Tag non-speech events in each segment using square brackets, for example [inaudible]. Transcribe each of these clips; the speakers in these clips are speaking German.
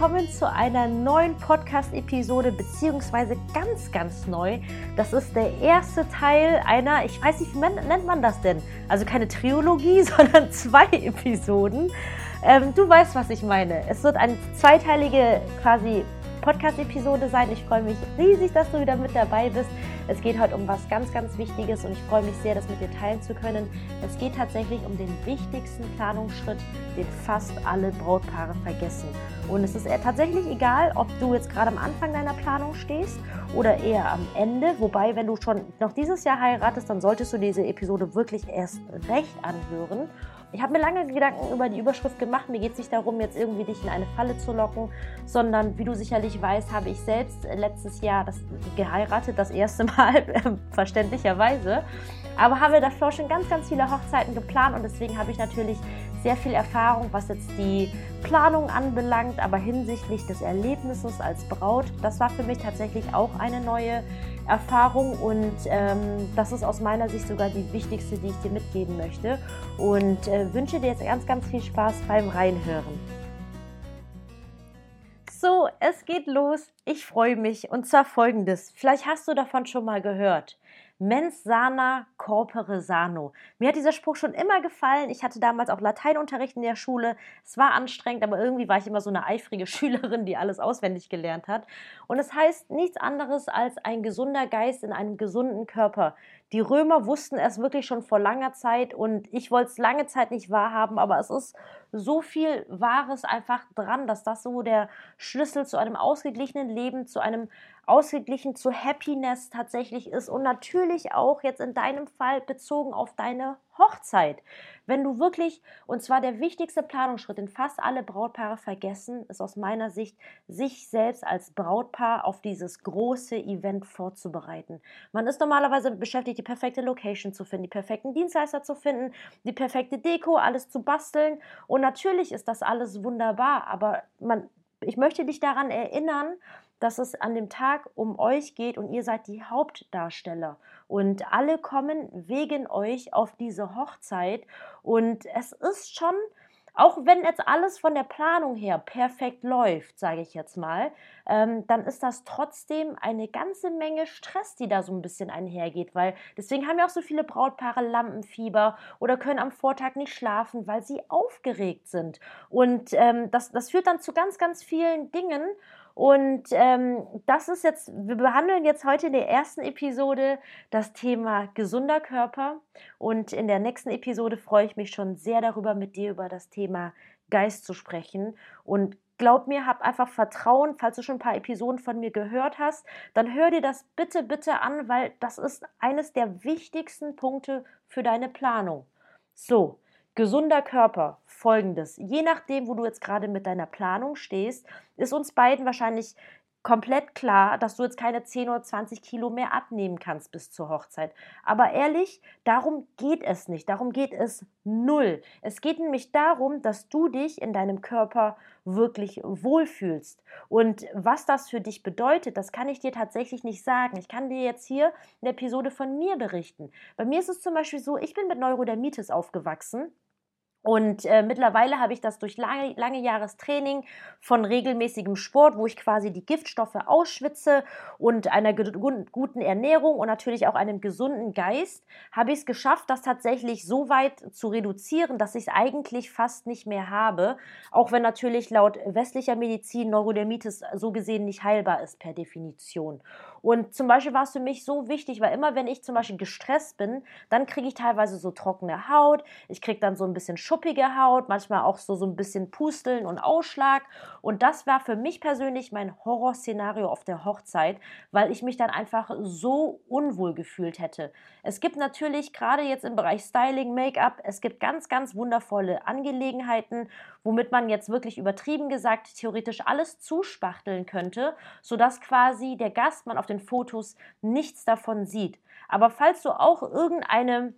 willkommen zu einer neuen Podcast-Episode, beziehungsweise ganz, ganz neu. Das ist der erste Teil einer, ich weiß nicht, wie nennt man das denn? Also keine Triologie, [laughs] sondern zwei Episoden. Ähm, du weißt, was ich meine. Es wird eine zweiteilige quasi Podcast-Episode sein. Ich freue mich riesig, dass du wieder mit dabei bist. Es geht heute um was ganz, ganz Wichtiges und ich freue mich sehr, das mit dir teilen zu können. Es geht tatsächlich um den wichtigsten Planungsschritt, den fast alle Brautpaare vergessen. Und es ist tatsächlich egal, ob du jetzt gerade am Anfang deiner Planung stehst oder eher am Ende. Wobei, wenn du schon noch dieses Jahr heiratest, dann solltest du diese Episode wirklich erst recht anhören. Ich habe mir lange Gedanken über die Überschrift gemacht. Mir geht es nicht darum, jetzt irgendwie dich in eine Falle zu locken, sondern wie du sicherlich weißt, habe ich selbst letztes Jahr das geheiratet, das erste [laughs] Mal, verständlicherweise. Aber habe davor schon ganz, ganz viele Hochzeiten geplant und deswegen habe ich natürlich sehr viel Erfahrung, was jetzt die Planung anbelangt, aber hinsichtlich des Erlebnisses als Braut, das war für mich tatsächlich auch eine neue Erfahrung und ähm, das ist aus meiner Sicht sogar die wichtigste, die ich dir mitgeben möchte und äh, wünsche dir jetzt ganz, ganz viel Spaß beim Reinhören. So, es geht los. Ich freue mich und zwar folgendes. Vielleicht hast du davon schon mal gehört. Mens sana corpore sano. Mir hat dieser Spruch schon immer gefallen. Ich hatte damals auch Lateinunterricht in der Schule. Es war anstrengend, aber irgendwie war ich immer so eine eifrige [laughs] Schülerin, die alles auswendig gelernt hat. Und es heißt nichts anderes als ein gesunder Geist in einem gesunden Körper. Die Römer wussten es wirklich schon vor langer Zeit und ich wollte es lange Zeit nicht wahrhaben, aber es ist so viel Wahres einfach dran, dass das so der Schlüssel zu einem ausgeglichenen Leben, zu einem ausgeglichen zu Happiness tatsächlich ist und natürlich auch jetzt in deinem Fall bezogen auf deine Hochzeit. Wenn du wirklich, und zwar der wichtigste Planungsschritt, den fast alle Brautpaare vergessen, ist aus meiner Sicht, sich selbst als Brautpaar auf dieses große Event vorzubereiten. Man ist normalerweise beschäftigt, die perfekte Location zu finden, die perfekten Dienstleister zu finden, die perfekte Deko, alles zu basteln. Und natürlich ist das alles wunderbar, aber man, ich möchte dich daran erinnern, dass es an dem Tag um euch geht und ihr seid die Hauptdarsteller. Und alle kommen wegen euch auf diese Hochzeit. Und es ist schon, auch wenn jetzt alles von der Planung her perfekt läuft, sage ich jetzt mal, ähm, dann ist das trotzdem eine ganze Menge Stress, die da so ein bisschen einhergeht. Weil deswegen haben ja auch so viele Brautpaare Lampenfieber oder können am Vortag nicht schlafen, weil sie aufgeregt sind. Und ähm, das, das führt dann zu ganz, ganz vielen Dingen. Und ähm, das ist jetzt, wir behandeln jetzt heute in der ersten Episode das Thema gesunder Körper. Und in der nächsten Episode freue ich mich schon sehr darüber, mit dir über das Thema Geist zu sprechen. Und glaub mir, hab einfach Vertrauen, falls du schon ein paar Episoden von mir gehört hast, dann hör dir das bitte, bitte an, weil das ist eines der wichtigsten Punkte für deine Planung. So, Gesunder Körper, folgendes. Je nachdem, wo du jetzt gerade mit deiner Planung stehst, ist uns beiden wahrscheinlich komplett klar, dass du jetzt keine 10 oder 20 Kilo mehr abnehmen kannst bis zur Hochzeit. Aber ehrlich, darum geht es nicht. Darum geht es null. Es geht nämlich darum, dass du dich in deinem Körper wirklich wohlfühlst. Und was das für dich bedeutet, das kann ich dir tatsächlich nicht sagen. Ich kann dir jetzt hier eine Episode von mir berichten. Bei mir ist es zum Beispiel so, ich bin mit Neurodermitis aufgewachsen. Und äh, mittlerweile habe ich das durch lange, lange Jahrestraining von regelmäßigem Sport, wo ich quasi die Giftstoffe ausschwitze und einer guten Ernährung und natürlich auch einem gesunden Geist, habe ich es geschafft, das tatsächlich so weit zu reduzieren, dass ich es eigentlich fast nicht mehr habe. Auch wenn natürlich laut westlicher Medizin Neurodermitis so gesehen nicht heilbar ist per Definition. Und zum Beispiel war es für mich so wichtig, weil immer wenn ich zum Beispiel gestresst bin, dann kriege ich teilweise so trockene Haut, ich kriege dann so ein bisschen schuppige Haut, manchmal auch so, so ein bisschen Pusteln und Ausschlag. Und das war für mich persönlich mein Horrorszenario auf der Hochzeit, weil ich mich dann einfach so unwohl gefühlt hätte. Es gibt natürlich gerade jetzt im Bereich Styling, Make-up, es gibt ganz, ganz wundervolle Angelegenheiten, womit man jetzt wirklich übertrieben gesagt theoretisch alles zuspachteln könnte, sodass quasi der Gast man auf den Fotos nichts davon sieht. Aber falls du auch irgendeine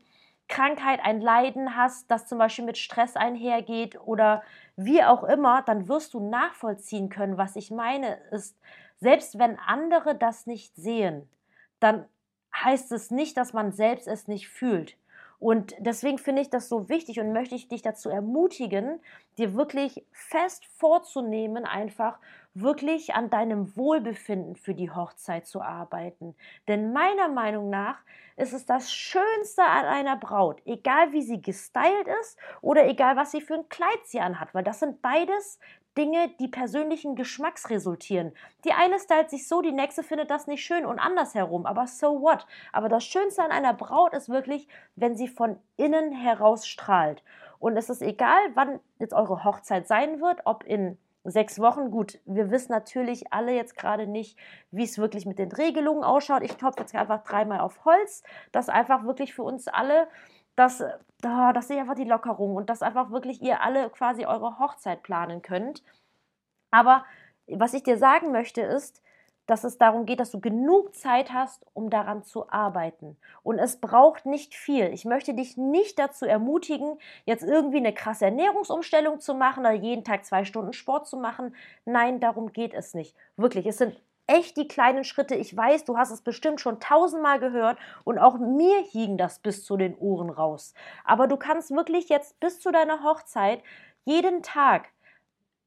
Krankheit, ein Leiden hast, das zum Beispiel mit Stress einhergeht oder wie auch immer, dann wirst du nachvollziehen können, was ich meine, ist, selbst wenn andere das nicht sehen, dann heißt es nicht, dass man selbst es nicht fühlt. Und deswegen finde ich das so wichtig und möchte ich dich dazu ermutigen, dir wirklich fest vorzunehmen, einfach wirklich an deinem Wohlbefinden für die Hochzeit zu arbeiten. Denn meiner Meinung nach ist es das Schönste an einer Braut, egal wie sie gestylt ist oder egal was sie für ein Kleid sie anhat, weil das sind beides Dinge, die persönlichen Geschmacks resultieren. Die eine stylt sich so, die nächste findet das nicht schön und andersherum, aber so what? Aber das Schönste an einer Braut ist wirklich, wenn sie von innen heraus strahlt. Und es ist egal, wann jetzt eure Hochzeit sein wird, ob in sechs Wochen, gut, wir wissen natürlich alle jetzt gerade nicht, wie es wirklich mit den Regelungen ausschaut. Ich klopfe jetzt einfach dreimal auf Holz, dass einfach wirklich für uns alle dass, oh, dass ihr einfach die Lockerung und dass einfach wirklich ihr alle quasi eure Hochzeit planen könnt. Aber was ich dir sagen möchte ist, dass es darum geht, dass du genug Zeit hast, um daran zu arbeiten. Und es braucht nicht viel. Ich möchte dich nicht dazu ermutigen, jetzt irgendwie eine krasse Ernährungsumstellung zu machen oder jeden Tag zwei Stunden Sport zu machen. Nein, darum geht es nicht. Wirklich, es sind echt die kleinen Schritte. Ich weiß, du hast es bestimmt schon tausendmal gehört und auch mir hing das bis zu den Ohren raus. Aber du kannst wirklich jetzt bis zu deiner Hochzeit jeden Tag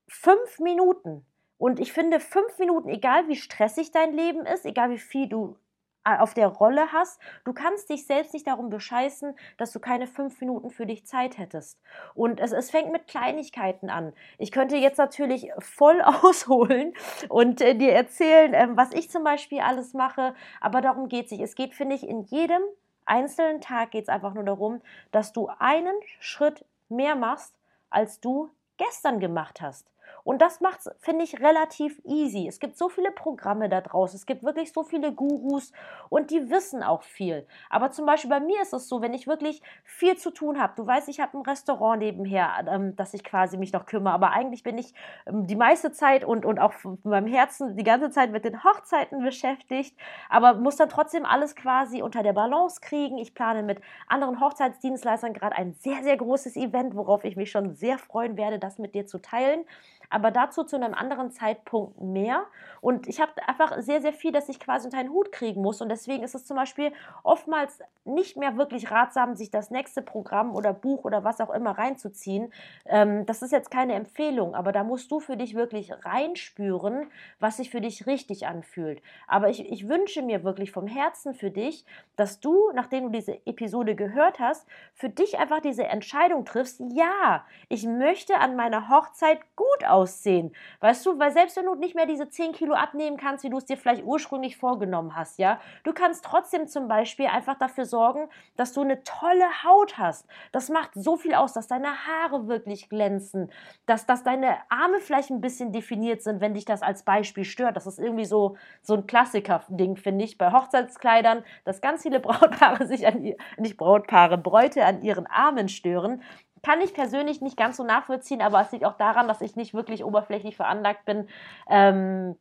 fünf Minuten und ich finde, fünf Minuten, egal wie stressig dein Leben ist, egal wie viel du auf der Rolle hast. Du kannst dich selbst nicht darum bescheißen, dass du keine fünf Minuten für dich Zeit hättest. Und es, es fängt mit Kleinigkeiten an. Ich könnte jetzt natürlich voll [laughs] ausholen und äh, dir erzählen, äh, was ich zum Beispiel alles mache, aber darum geht es nicht. Es geht, finde ich, in jedem einzelnen Tag geht es einfach nur darum, dass du einen Schritt mehr machst, als du gestern gemacht hast. Und das macht es, finde ich, relativ easy. Es gibt so viele Programme da draußen, es gibt wirklich so viele Gurus und die wissen auch viel. Aber zum Beispiel bei mir ist es so, wenn ich wirklich viel zu tun habe, du weißt, ich habe ein Restaurant nebenher, ähm, dass ich quasi mich noch kümmere, aber eigentlich bin ich ähm, die meiste Zeit und, und auch von meinem Herzen die ganze Zeit mit den Hochzeiten beschäftigt, aber muss dann trotzdem alles quasi unter der Balance kriegen. Ich plane mit anderen Hochzeitsdienstleistern gerade ein sehr, sehr großes Event, worauf ich mich schon sehr freuen werde, das mit dir zu teilen aber dazu zu einem anderen Zeitpunkt mehr. Und ich habe einfach sehr, sehr viel, dass ich quasi unter einen Hut kriegen muss. Und deswegen ist es zum Beispiel oftmals nicht mehr wirklich ratsam, sich das nächste Programm oder Buch oder was auch immer reinzuziehen. Ähm, das ist jetzt keine Empfehlung, aber da musst du für dich wirklich reinspüren, was sich für dich richtig anfühlt. Aber ich, ich wünsche mir wirklich vom Herzen für dich, dass du, nachdem du diese Episode gehört hast, für dich einfach diese Entscheidung triffst, ja, ich möchte an meiner Hochzeit gut aussehen. Weißt du, weil selbst wenn du nicht mehr diese 10 Kilo abnehmen kannst, wie du es dir vielleicht ursprünglich vorgenommen hast, ja, du kannst trotzdem zum Beispiel einfach dafür sorgen, dass du eine tolle Haut hast. Das macht so viel aus, dass deine Haare wirklich glänzen, dass, dass deine Arme vielleicht ein bisschen definiert sind, wenn dich das als Beispiel stört. Das ist irgendwie so, so ein Klassiker-Ding, finde ich, bei Hochzeitskleidern, dass ganz viele [laughs] Brautpaare sich an, ihr, nicht Brautpaare, Bräute an ihren Armen stören. Kann ich persönlich nicht ganz so nachvollziehen, aber es liegt auch daran, dass ich nicht wirklich oberflächlich veranlagt bin ähm,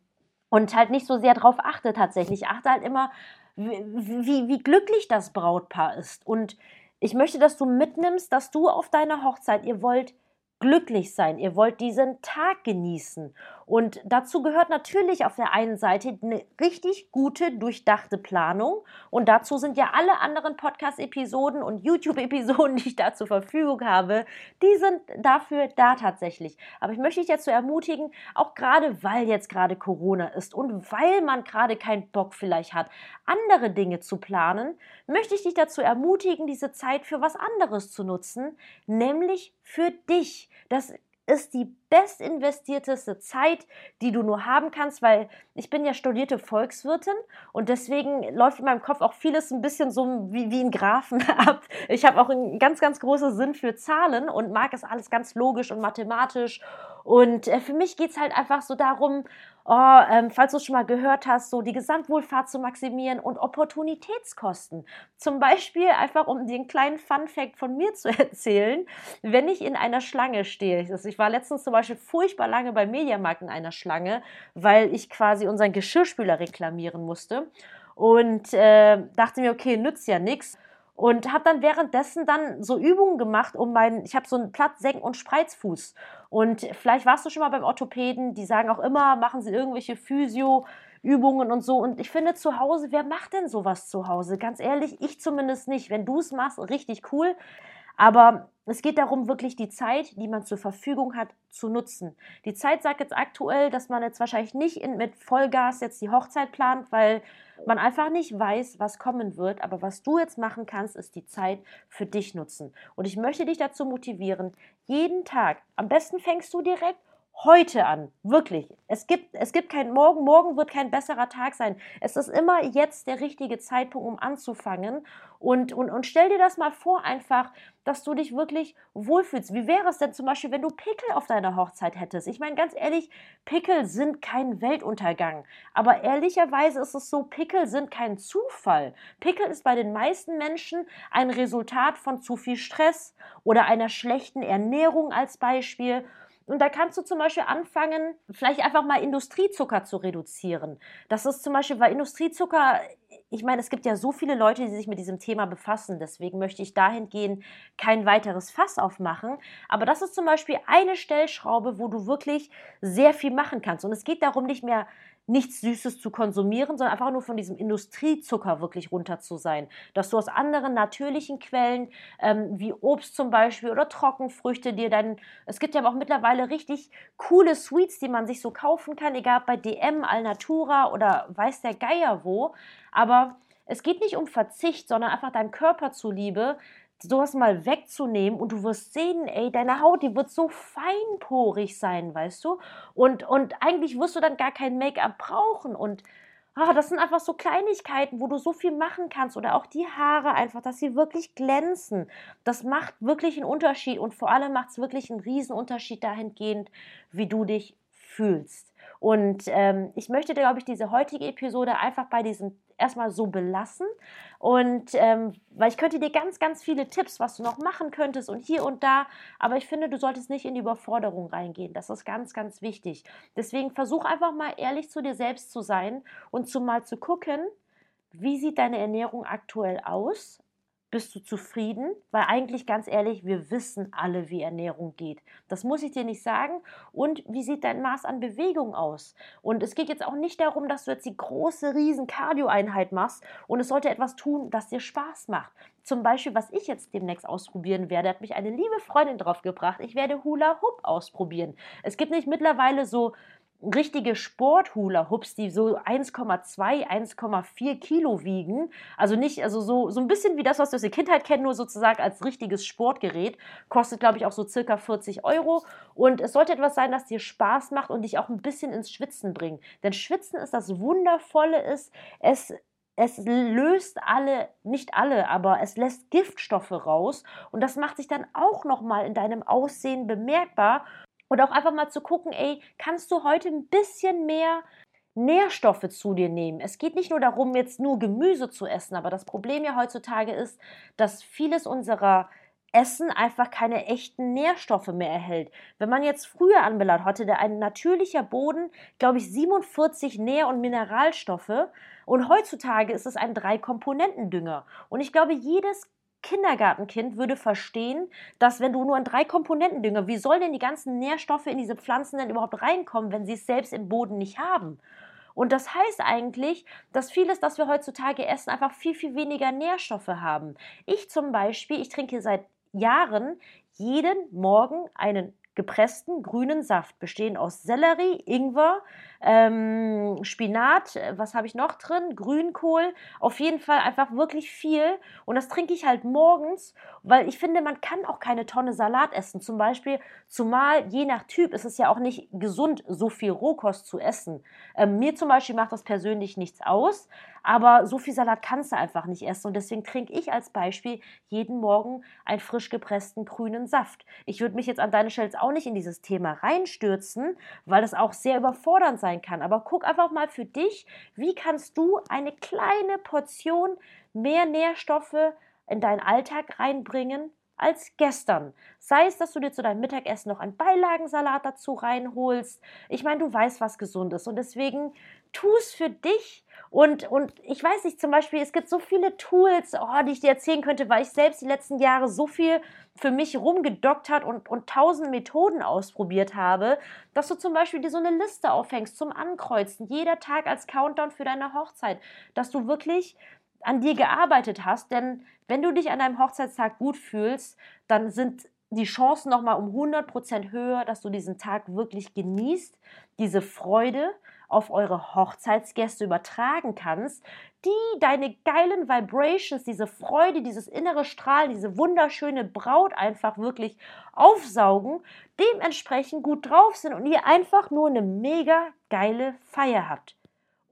und halt nicht so sehr darauf achte tatsächlich. Ich achte halt immer, wie, wie, wie glücklich das Brautpaar ist. Und ich möchte, dass du mitnimmst, dass du auf deiner Hochzeit, ihr wollt glücklich sein, ihr wollt diesen Tag genießen. Und dazu gehört natürlich auf der einen Seite eine richtig gute, durchdachte Planung. Und dazu sind ja alle anderen Podcast-Episoden und YouTube-Episoden, [laughs] die ich da zur Verfügung habe, die sind dafür da tatsächlich. Aber ich möchte dich dazu ermutigen, auch gerade weil jetzt gerade Corona ist und weil man gerade keinen Bock vielleicht hat, andere Dinge zu planen, möchte ich dich dazu ermutigen, diese Zeit für was anderes zu nutzen, nämlich für dich. Das ist die bestinvestierteste Zeit, die du nur haben kannst, weil ich bin ja studierte Volkswirtin und deswegen läuft in meinem Kopf auch vieles ein bisschen so wie, wie ein Graphen [laughs] ab. Ich habe auch einen ganz, ganz großen Sinn für Zahlen und mag es alles ganz logisch und mathematisch. Und äh, für mich geht es halt einfach so darum, oh, ähm, falls du es schon mal gehört hast, so die Gesamtwohlfahrt zu maximieren und Opportunitätskosten. Zum Beispiel einfach, um einen kleinen Fun-Fact von mir zu [laughs] erzählen, wenn ich in einer Schlange stehe. Also ich war letztens zum Beispiel furchtbar lange beim Mediamarkt in einer Schlange, weil ich quasi unseren Geschirrspüler reklamieren musste und äh, dachte mir, okay, nützt ja nichts und habe dann währenddessen dann so Übungen gemacht, um meinen, ich habe so einen Platz, und Spreizfuß. Und vielleicht warst du schon mal beim Orthopäden, die sagen auch immer, machen sie irgendwelche Physio. Übungen und so. Und ich finde zu Hause, wer macht denn sowas zu Hause? Ganz ehrlich, ich zumindest nicht. Wenn du es machst, richtig cool. Aber es geht darum, wirklich die Zeit, die man zur Verfügung hat, zu nutzen. Die Zeit sagt jetzt aktuell, dass man jetzt wahrscheinlich nicht in, mit Vollgas jetzt die Hochzeit plant, weil man einfach nicht weiß, was kommen wird. Aber was du jetzt machen kannst, ist die Zeit für dich nutzen. Und ich möchte dich dazu motivieren, jeden Tag, am besten fängst du direkt heute an. Wirklich. Es gibt, es gibt kein Morgen. Morgen wird kein besserer Tag sein. Es ist immer jetzt der richtige Zeitpunkt, um anzufangen. Und, und, und stell dir das mal vor, einfach, dass du dich wirklich wohlfühlst. Wie wäre es denn zum Beispiel, wenn du Pickel auf deiner Hochzeit hättest? Ich meine, ganz ehrlich, Pickel sind kein Weltuntergang. Aber ehrlicherweise ist es so, Pickel sind kein Zufall. Pickel ist bei den meisten Menschen ein Resultat von zu viel Stress oder einer schlechten Ernährung als Beispiel und da kannst du zum Beispiel anfangen, vielleicht einfach mal Industriezucker zu reduzieren. Das ist zum Beispiel, weil Industriezucker, ich meine, es gibt ja so viele Leute, die sich mit diesem Thema befassen. Deswegen möchte ich dahingehend kein weiteres Fass aufmachen. Aber das ist zum Beispiel eine Stellschraube, wo du wirklich sehr viel machen kannst. Und es geht darum, nicht mehr nichts Süßes zu konsumieren, sondern einfach nur von diesem Industriezucker wirklich runter zu sein. Dass du aus anderen natürlichen Quellen, ähm, wie Obst zum Beispiel oder Trockenfrüchte, dir dann, es gibt ja auch mittlerweile richtig coole Sweets, die man sich so kaufen kann, egal bei DM, Alnatura oder weiß der Geier wo. Aber es geht nicht um Verzicht, sondern einfach deinem Körper zuliebe, sowas mal wegzunehmen und du wirst sehen, ey, deine Haut, die wird so feinporig sein, weißt du? Und, und eigentlich wirst du dann gar kein Make-up brauchen und ah, das sind einfach so Kleinigkeiten, wo du so viel machen kannst oder auch die Haare einfach, dass sie wirklich glänzen. Das macht wirklich einen Unterschied und vor allem macht es wirklich einen Unterschied dahingehend, wie du dich fühlst. Und ähm, ich möchte, glaube ich, diese heutige Episode einfach bei diesem erstmal so belassen. Und ähm, weil ich könnte dir ganz, ganz viele Tipps, was du noch machen könntest und hier und da, aber ich finde, du solltest nicht in die Überforderung reingehen. Das ist ganz, ganz wichtig. Deswegen versuch einfach mal ehrlich zu dir selbst zu sein und zu mal zu gucken, wie sieht deine Ernährung aktuell aus? Bist du zufrieden? Weil eigentlich ganz ehrlich, wir wissen alle, wie Ernährung geht. Das muss ich dir nicht sagen. Und wie sieht dein Maß an Bewegung aus? Und es geht jetzt auch nicht darum, dass du jetzt die große, riesen Cardio-Einheit machst und es sollte etwas tun, das dir Spaß macht. Zum Beispiel, was ich jetzt demnächst ausprobieren werde, hat mich eine liebe Freundin drauf gebracht. Ich werde Hula Hoop ausprobieren. Es gibt nicht mittlerweile so richtige Sport-Hula-Hoops, die so 1,2, 1,4 Kilo wiegen. Also nicht, also so, so ein bisschen wie das, was du aus der Kindheit kennst, nur sozusagen als richtiges Sportgerät. Kostet, glaube ich, auch so circa 40 Euro. Und es sollte etwas sein, das dir Spaß macht und dich auch ein bisschen ins Schwitzen bringt. Denn Schwitzen ist das Wundervolle, ist, es es löst alle, nicht alle, aber es lässt Giftstoffe raus und das macht sich dann auch nochmal in deinem Aussehen bemerkbar und auch einfach mal zu gucken, ey, kannst du heute ein bisschen mehr Nährstoffe zu dir nehmen. Es geht nicht nur darum, jetzt nur Gemüse zu essen, aber das Problem ja heutzutage ist, dass vieles unserer Essen einfach keine echten Nährstoffe mehr erhält. Wenn man jetzt früher anbelangt, hatte der ein natürlicher Boden, glaube ich, 47 Nähr- und Mineralstoffe und heutzutage ist es ein Drei-Komponenten-Dünger. Und ich glaube, jedes Kindergartenkind würde verstehen, dass wenn du nur an drei Komponenten Dünger, wie sollen denn die ganzen Nährstoffe in diese Pflanzen denn überhaupt reinkommen, wenn sie es selbst im Boden nicht haben? Und das heißt eigentlich, dass vieles, das wir heutzutage essen, einfach viel, viel weniger Nährstoffe haben. Ich zum Beispiel, ich trinke seit Jahren jeden Morgen einen gepressten grünen Saft, bestehend aus Sellerie, Ingwer, ähm, Spinat, äh, was habe ich noch drin? Grünkohl, auf jeden Fall einfach wirklich viel. Und das trinke ich halt morgens, weil ich finde, man kann auch keine Tonne Salat essen. Zum Beispiel, zumal je nach Typ ist es ja auch nicht gesund, so viel Rohkost zu essen. Ähm, mir zum Beispiel macht das persönlich nichts aus, aber so viel Salat kannst du einfach nicht essen. Und deswegen trinke ich als Beispiel jeden Morgen einen frisch gepressten grünen Saft. Ich würde mich jetzt an deine Stelle auch nicht in dieses Thema reinstürzen, weil das auch sehr überfordernd sein sein kann. Aber guck einfach mal für dich, wie kannst du eine kleine Portion mehr Nährstoffe in deinen Alltag reinbringen, als gestern. Sei es, dass du dir zu deinem Mittagessen noch einen Beilagensalat dazu reinholst. Ich meine, du weißt, was gesund ist und deswegen tu es für dich. Und, und ich weiß nicht, zum Beispiel, es gibt so viele Tools, oh, die ich dir erzählen könnte, weil ich selbst die letzten Jahre so viel für mich rumgedockt hat und, und tausend Methoden ausprobiert habe, dass du zum Beispiel dir so eine Liste aufhängst zum Ankreuzen, jeder Tag als Countdown für deine Hochzeit, dass du wirklich an dir gearbeitet hast, denn wenn du dich an deinem Hochzeitstag gut fühlst, dann sind die Chancen nochmal um 100% höher, dass du diesen Tag wirklich genießt, diese Freude auf eure Hochzeitsgäste übertragen kannst, die deine geilen Vibrations, diese Freude, dieses innere Strahlen, diese wunderschöne Braut einfach wirklich aufsaugen, dementsprechend gut drauf sind und ihr einfach nur eine mega geile Feier habt.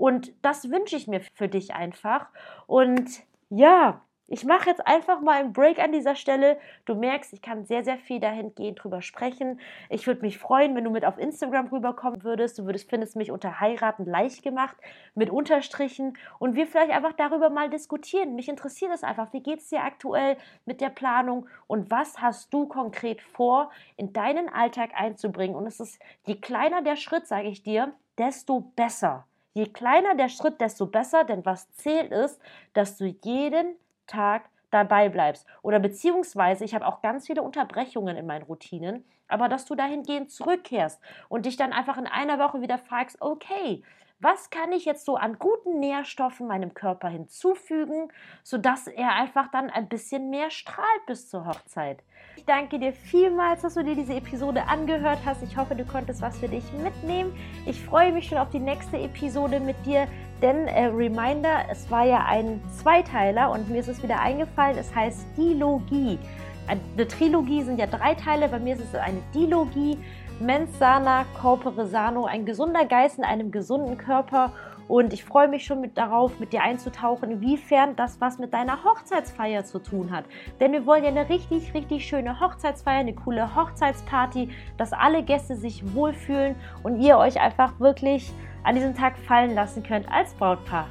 Und das wünsche ich mir für dich einfach. Und ja, ich mache jetzt einfach mal einen Break an dieser Stelle. Du merkst, ich kann sehr, sehr viel dahingehend drüber sprechen. Ich würde mich freuen, wenn du mit auf Instagram rüberkommen würdest. Du würdest, findest mich unter Heiraten leicht gemacht mit Unterstrichen und wir vielleicht einfach darüber mal diskutieren. Mich interessiert es einfach. Wie geht es dir aktuell mit der Planung und was hast du konkret vor, in deinen Alltag einzubringen? Und es ist, je kleiner der Schritt, sage ich dir, desto besser. Je kleiner der Schritt, desto besser, denn was zählt ist, dass du jeden Tag dabei bleibst. Oder beziehungsweise, ich habe auch ganz viele Unterbrechungen in meinen Routinen, aber dass du dahingehend zurückkehrst und dich dann einfach in einer Woche wieder fragst, okay, was kann ich jetzt so an guten Nährstoffen meinem Körper hinzufügen, sodass er einfach dann ein bisschen mehr strahlt bis zur Hochzeit. Ich danke dir vielmals, dass du dir diese Episode angehört hast. Ich hoffe, du konntest was für dich mitnehmen. Ich freue mich schon auf die nächste Episode mit dir, denn äh, Reminder, es war ja ein Zweiteiler und mir ist es wieder eingefallen, es heißt Dilogie. Eine Trilogie sind ja drei Teile, bei mir ist es eine Dilogie. Mens sana corpore sano, ein gesunder Geist in einem gesunden Körper. Und ich freue mich schon mit darauf, mit dir einzutauchen, inwiefern das was mit deiner Hochzeitsfeier zu tun hat. Denn wir wollen ja eine richtig, richtig schöne Hochzeitsfeier, eine coole Hochzeitsparty, dass alle Gäste sich wohlfühlen und ihr euch einfach wirklich an diesem Tag fallen lassen könnt als Brautpaar.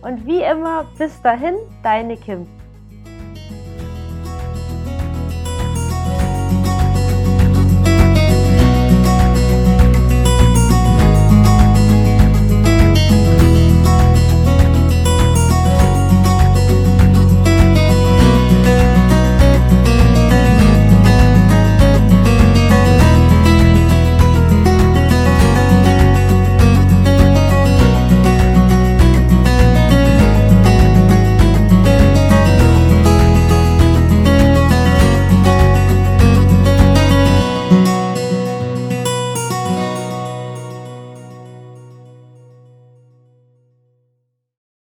Und wie immer, bis dahin, deine Kim.